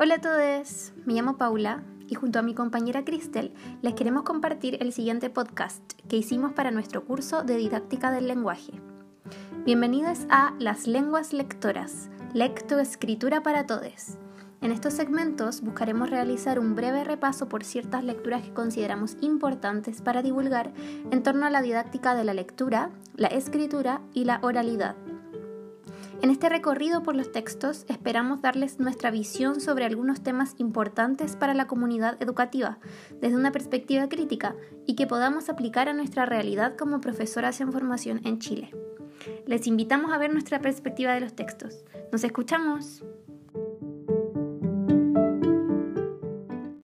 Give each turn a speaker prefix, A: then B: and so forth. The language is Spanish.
A: Hola a todos, me llamo Paula y junto a mi compañera Cristel les queremos compartir el siguiente podcast que hicimos para nuestro curso de didáctica del lenguaje. Bienvenidos a Las Lenguas Lectoras, lectoescritura para todos. En estos segmentos buscaremos realizar un breve repaso por ciertas lecturas que consideramos importantes para divulgar en torno a la didáctica de la lectura, la escritura y la oralidad. En este recorrido por los textos esperamos darles nuestra visión sobre algunos temas importantes para la comunidad educativa desde una perspectiva crítica y que podamos aplicar a nuestra realidad como profesoras en formación en Chile. Les invitamos a ver nuestra perspectiva de los textos. Nos escuchamos.